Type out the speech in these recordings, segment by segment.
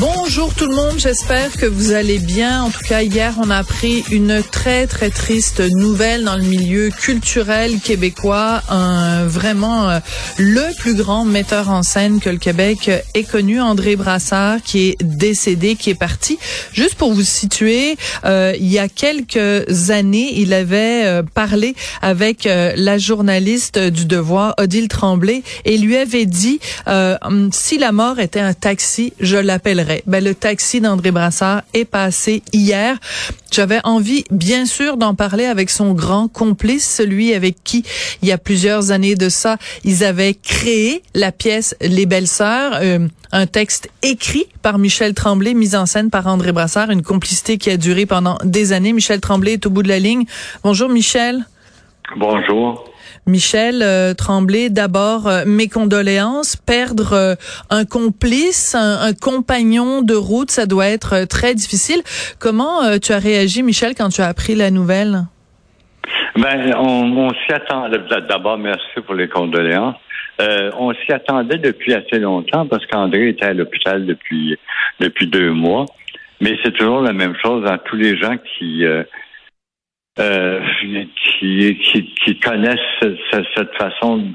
Bonjour tout le monde, j'espère que vous allez bien. En tout cas, hier, on a appris une très très triste nouvelle dans le milieu culturel québécois. Un vraiment euh, le plus grand metteur en scène que le Québec ait connu, André Brassard, qui est décédé, qui est parti. Juste pour vous situer, euh, il y a quelques années, il avait euh, parlé avec la journaliste du Devoir, Odile Tremblay, et lui avait dit si la mort était un taxi, je l'appellerais ben, le taxi d'André Brassard est passé hier. J'avais envie, bien sûr, d'en parler avec son grand complice, celui avec qui, il y a plusieurs années de ça, ils avaient créé la pièce Les Belles Sœurs, euh, un texte écrit par Michel Tremblay, mis en scène par André Brassard, une complicité qui a duré pendant des années. Michel Tremblay est au bout de la ligne. Bonjour, Michel. Bonjour. Michel euh, Tremblay, d'abord euh, mes condoléances. Perdre euh, un complice, un, compagnon de route, ça doit être très difficile. Comment tu as réagi, Michel, quand tu as appris la nouvelle? Ben, on, s'y attendait. D'abord, merci pour les condoléances. on s'y attendait depuis assez longtemps parce qu'André était à l'hôpital depuis depuis deux mois. Mais c'est toujours la même chose dans tous les gens qui qui, qui, connaissent cette façon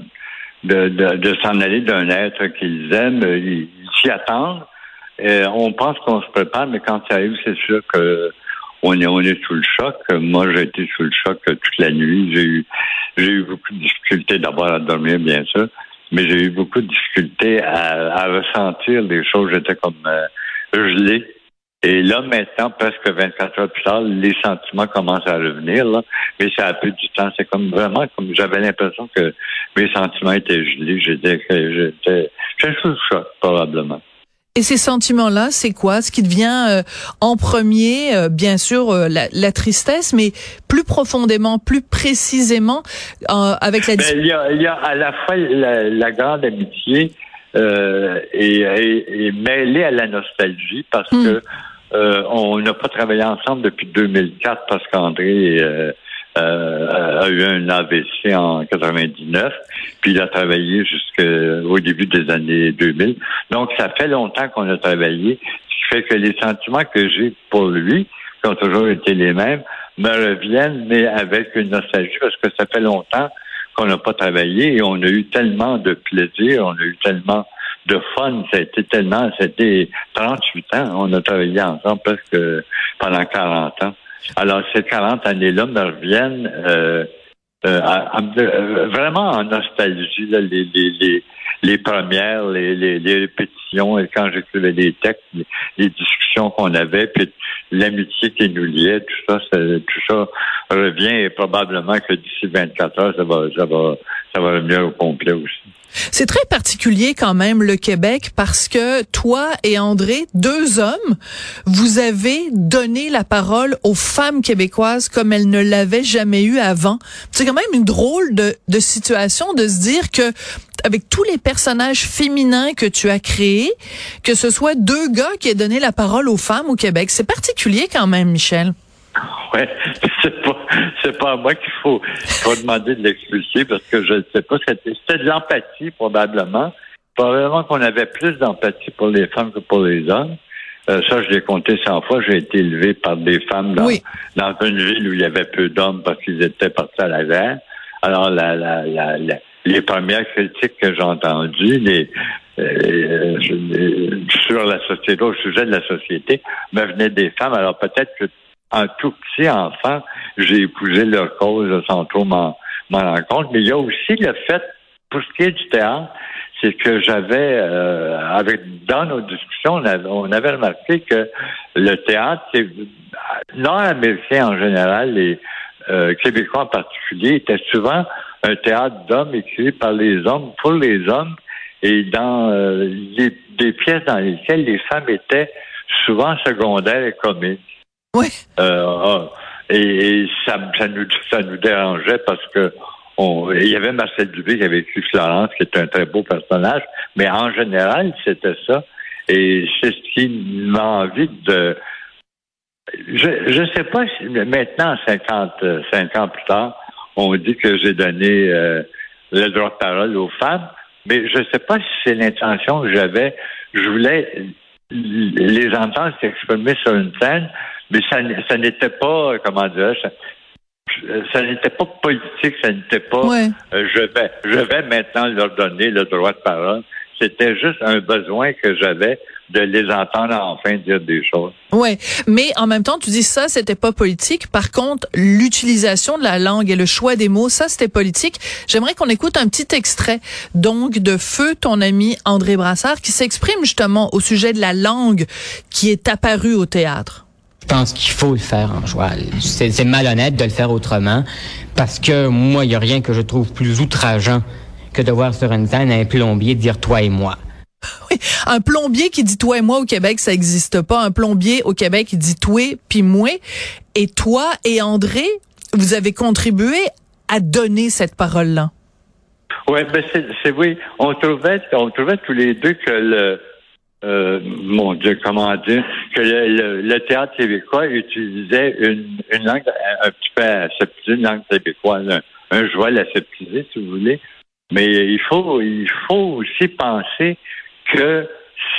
de, de, s'en aller d'un être qu'ils aiment, ils, s'y attendent. Et on pense qu'on se prépare, mais quand ça arrive, c'est sûr que on est, on est sous le choc. Moi, j'ai été sous le choc toute la nuit. J'ai eu, j'ai eu beaucoup de difficultés d'abord à dormir, bien sûr, mais j'ai eu beaucoup de difficultés à, à ressentir des choses. J'étais comme euh, gelé. Et là, maintenant, presque 24 heures plus tard, les sentiments commencent à revenir, là. Mais ça a peu du temps. C'est comme vraiment, comme j'avais l'impression que mes sentiments étaient gelés. J'étais, j'étais, j'étais sous le choc, probablement. Et ces sentiments-là, c'est quoi? Ce qui devient euh, en premier, euh, bien sûr, euh, la, tristesse, mais plus profondément, plus précisément, avec la. Ben, il, y a, il y a à la fois la, grande amitié et, et, mêlée à la nostalgie, parce hmm. que euh, on n'a pas travaillé ensemble depuis 2004 parce qu'André euh, euh, a eu un AVC en 99, puis il a travaillé jusqu'au début des années 2000. Donc, ça fait longtemps qu'on a travaillé, ce qui fait que les sentiments que j'ai pour lui, qui ont toujours été les mêmes, me reviennent, mais avec une nostalgie, parce que ça fait longtemps qu'on n'a pas travaillé et on a eu tellement de plaisir, on a eu tellement de fun. Ça a été tellement, c'était 38 ans. On a travaillé ensemble presque pendant 40 ans. Alors, ces 40 années-là me reviennent euh, euh, euh, vraiment en nostalgie, les, les, les, les, premières, les, les, et quand j'écrivais des textes, les, discussions qu'on avait, puis l'amitié qui nous liait, tout ça, tout ça revient et probablement que d'ici 24 heures, ça va, ça va, ça va revenir au complet aussi. C'est très particulier quand même le Québec parce que toi et André, deux hommes, vous avez donné la parole aux femmes québécoises comme elles ne l'avaient jamais eu avant. C'est quand même une drôle de, de situation de se dire que avec tous les personnages féminins que tu as créés, que ce soit deux gars qui aient donné la parole aux femmes au Québec. C'est particulier quand même, Michel. Ouais, c'est pas, c'est pas à moi qu'il faut, faut demander de l'expulser parce que je ne sais pas. C'était, c'était de l'empathie probablement. Probablement qu'on avait plus d'empathie pour les femmes que pour les hommes. Euh, ça, je l'ai compté 100 fois. J'ai été élevé par des femmes dans, dans une ville où il y avait peu d'hommes parce qu'ils étaient partis à la guerre. Alors, la, la, la, les premières critiques que j'ai entendues, les, euh, sur la société, au sujet de la société, me venaient des femmes. Alors peut-être que en tout petit enfant, j'ai épousé leur cause sans trop m'en rendre compte. Mais il y a aussi le fait, pour ce qui est du théâtre, c'est que j'avais, euh, avec dans nos discussions, on avait, remarqué que le théâtre, c'est nord-américain en général, les euh, Québécois en particulier, étaient souvent un théâtre d'hommes écrit par les hommes pour les hommes et dans euh, des pièces dans lesquelles les femmes étaient souvent secondaires et comiques. Oui. Euh, et, ça, nous, ça nous dérangeait parce que il y avait Marcel Dubé qui avait écrit Florence, qui est un très beau personnage, mais en général, c'était ça. Et c'est ce qui m'a envie de. Je ne sais pas si maintenant, 50, 50 ans plus tard, on dit que j'ai donné euh, le droit de parole aux femmes, mais je ne sais pas si c'est l'intention que j'avais. Je voulais les entendre s'exprimer sur une scène, mais ça, ça n'était pas, comment dire, ça, ça n'était pas politique, ça n'était pas euh, je vais je vais maintenant leur donner le droit de parole. C'était juste un besoin que j'avais de les entendre enfin dire des choses. Ouais, mais en même temps, tu dis ça, c'était pas politique. Par contre, l'utilisation de la langue et le choix des mots, ça, c'était politique. J'aimerais qu'on écoute un petit extrait, donc, de Feu, ton ami André Brassard, qui s'exprime justement au sujet de la langue qui est apparue au théâtre. Je pense qu'il faut le faire en joie. C'est malhonnête de le faire autrement, parce que moi, il y a rien que je trouve plus outrageant que de voir sur une scène un plombier dire toi et moi. Oui, un plombier qui dit toi et moi au Québec, ça n'existe pas. Un plombier au Québec qui dit toi puis moi. Et toi et André, vous avez contribué à donner cette parole-là. Oui, ben c'est oui. On trouvait, on trouvait tous les deux que le euh, mon Dieu, comment dire, que le, théâtre québécois utilisait une, une langue un petit peu aseptisée, une langue québécoise, un, un jouet aseptisé, si vous voulez. Mais il faut, il faut aussi penser que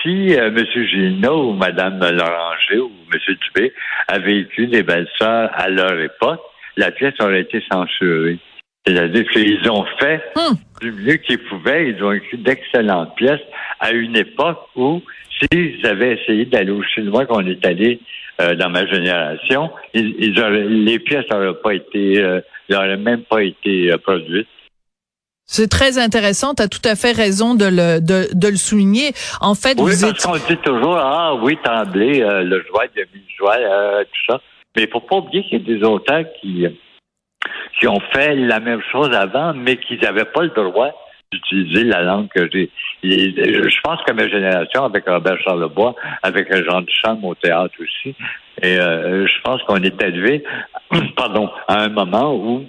si euh, M. Gino ou Mme Loranger ou M. Dubé avaient écrit des belles-sœurs à leur époque, la pièce aurait été censurée. C'est-à-dire qu'ils ont fait hmm. du mieux qu'ils pouvaient. Ils ont écrit d'excellentes pièces à une époque où, s'ils avaient essayé d'aller aussi loin qu'on est allé euh, dans ma génération, les pièces n'auraient pas été, euh, n'auraient même pas été produites. C'est très intéressant. Tu as tout à fait raison de le, de, de le souligner. En fait, oui, parce qu'on dit toujours, ah oui, Tremblay, euh, le joueur, il a mis le joueur, euh, tout ça. Mais il faut pas oublier qu'il y a des auteurs qui, qui ont fait la même chose avant, mais qui n'avaient pas le droit d'utiliser la langue que j'ai. Je pense que ma génération, avec Robert Charlebois, avec Jean Duchamp au théâtre aussi, et euh, je pense qu'on est élevé, pardon, à un moment où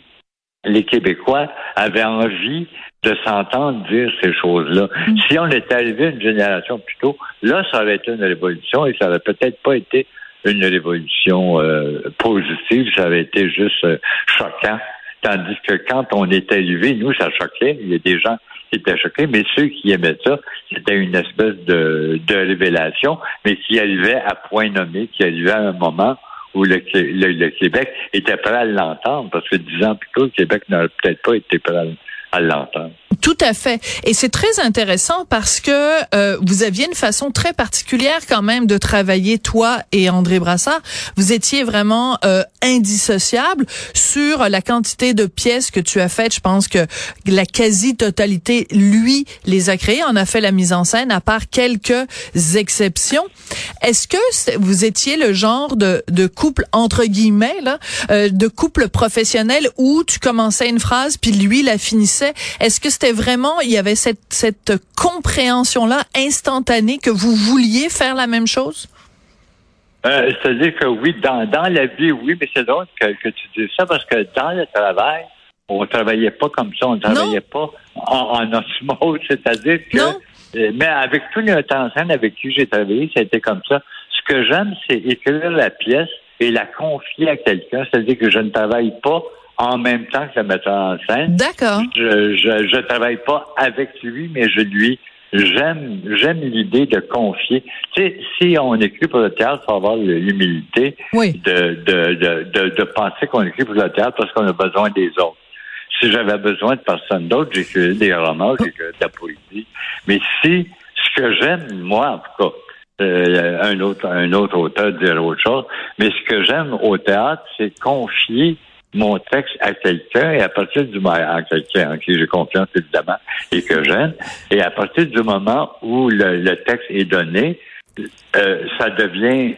les Québécois avaient envie de s'entendre dire ces choses-là. Mm. Si on était arrivé une génération plus tôt, là, ça aurait été une révolution et ça aurait peut-être pas été une révolution euh, positive, ça aurait été juste euh, choquant. Tandis que quand on est arrivé, nous, ça choquait. Il y a des gens qui étaient choqués, mais ceux qui aimaient ça, c'était une espèce de, de révélation, mais qui arrivait à point nommé, qui arrivait à un moment où le, Québec était prêt à l'entendre, parce que dix ans plus tôt, le Québec n'aurait peut-être pas été prêt à l'entendre. Tout à fait. Et c'est très intéressant parce que euh, vous aviez une façon très particulière quand même de travailler, toi et André Brassard. Vous étiez vraiment euh, indissociable sur la quantité de pièces que tu as faites. Je pense que la quasi-totalité, lui, les a créées. On a fait la mise en scène, à part quelques exceptions. Est-ce que vous étiez le genre de, de couple, entre guillemets, là, euh, de couple professionnel où tu commençais une phrase, puis lui la finissait? Est-ce que c'était vraiment, il y avait cette, cette compréhension-là instantanée que vous vouliez faire la même chose? Euh, C'est-à-dire que oui, dans, dans la vie, oui, mais c'est drôle que, que, tu dises ça parce que dans le travail, on travaillait pas comme ça, on travaillait pas en, en osmose, c'est-à-dire que euh, mais avec tous les scène avec qui j'ai travaillé, ça a été comme ça. Ce que j'aime, c'est écrire la pièce et la confier à quelqu'un, c'est-à-dire que je ne travaille pas en même temps que le metteur en scène. D'accord. Je, je, je travaille pas avec lui, mais je lui j'aime j'aime l'idée de confier. Tu sais, si on écrit pour le théâtre, il faut avoir l'humilité de, de, de, de, penser qu'on écrit pour le théâtre parce qu'on a besoin des autres. Si j'avais besoin de personne d'autre, j'écrirais des romans, j'écrirais de la poésie. Mais si ce que j'aime, moi en tout cas, euh, un autre un autre auteur dire autre chose, mais ce que j'aime au théâtre, c'est confier mon texte à quelqu'un et à partir du moment à quelqu'un en qui j'ai confiance évidemment et que j'aime et à partir du moment où le, texte est donné, euh, ça devient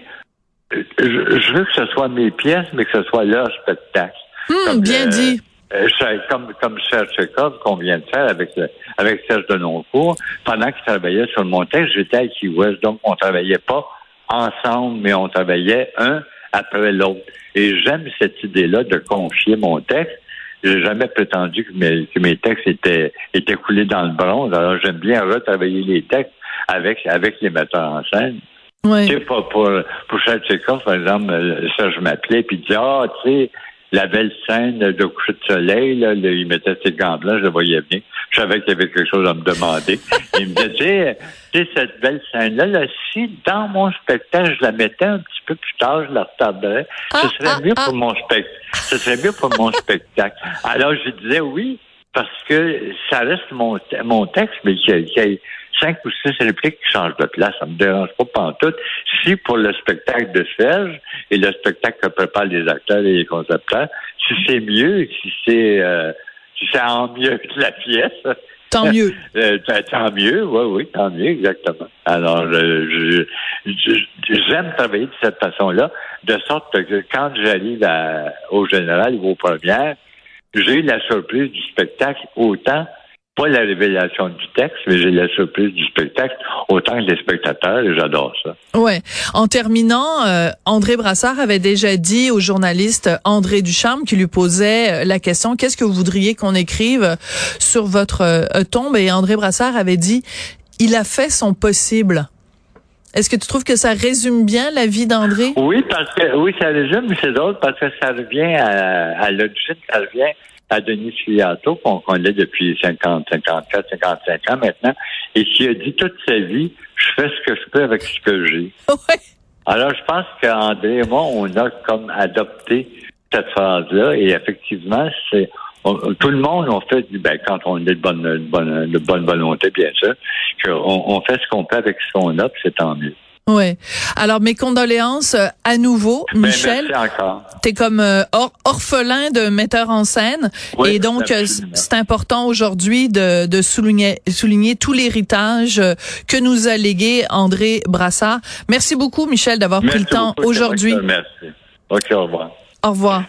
je, veux que ce soit mes pièces mais que ce soit leur spectacle. Hmm, bien dit. euh, comme, comme Serge Chekhov qu'on vient de faire avec, avec Serge Denoncourt, pendant qu'il travaillait sur mon texte, j'étais à Key West, donc on travaillait pas ensemble, mais on travaillait un après l'autre. Et j'aime cette idée-là de confier mon texte. J'ai jamais prétendu que mes, que mes textes étaient, étaient coulés dans le bronze. Alors j'aime bien retravailler les textes avec, avec les metteurs en scène. Ouais. Tu sais, pour, pour, pour par exemple, euh, ça, je m'appelais, puis il disait, ah, tu sais, la belle scène de coucher de soleil, là, il mettait ses gants blancs, je le voyais bien. Je savais qu'il y avait quelque chose à me demander. il me disait, tu sais, cette belle scène-là, là, si dans mon spectacle, je la mettais un petit peu plus tard, je la retarderais, ce Ah, serait ah, mieux ah. pour mon spectacle. Ce serait mieux pour mon spectacle. Alors, je disais oui, parce que ça reste mon, mon texte, mais y ait cinq ou six répliques qui changent de place. Ça me dérange pas pantoute. Si pour le spectacle de Serge et le spectacle que préparent les acteurs et les concepteurs, si c'est mieux, si c'est euh, si c'est en mieux que la pièce, Tant mieux. euh, t- tant mieux, oui, oui, tant mieux, exactement. Alors, euh, j'aime travailler de cette façon-là, de sorte que quand j'arrive au général ou aux premières, j'ai la surprise du spectacle autant, pas la révélation du texte, mais j'ai la surprise du spectacle autant que les spectateurs, et j'adore ça. Ouais. En terminant, euh, André Brassard avait déjà dit au journaliste André Ducharme qui lui posait euh, la question qu'est-ce que vous voudriez qu'on écrive sur votre euh, tombe? Et André Brassard avait dit il a fait son possible. Est-ce que tu trouves que ça résume bien la vie d'André? Oui, parce que oui, ça résume, mais c'est drôle parce que ça revient à, à l'origine, ça revient à Denis Filiato, qu'on connaît depuis 50, 54, 55 ans maintenant, et qui a dit toute sa vie, je fais ce que je peux avec ce que j'ai. Ouais. Alors, je pense qu'André et moi, on a comme adopté cette phrase-là, et effectivement, c'est on- tout le monde, on fait, ben, quand on est de bonne, de bonne, de bonne volonté, bien sûr, qu'on on fait ce qu'on peut avec ce qu'on a, c'est tant mieux. Ouais. Alors mes condoléances euh, à nouveau, Ben, Michel. merci encore. T'es comme euh, or- orphelin de metteur en scène Oui, et donc euh, c'est important aujourd'hui de, de souligner, souligner tout l'héritage euh, que nous a légué André Brassard. Merci beaucoup Michel d'avoir pris le Merci temps aujourd'hui. te remercie. OK, au revoir. Au revoir.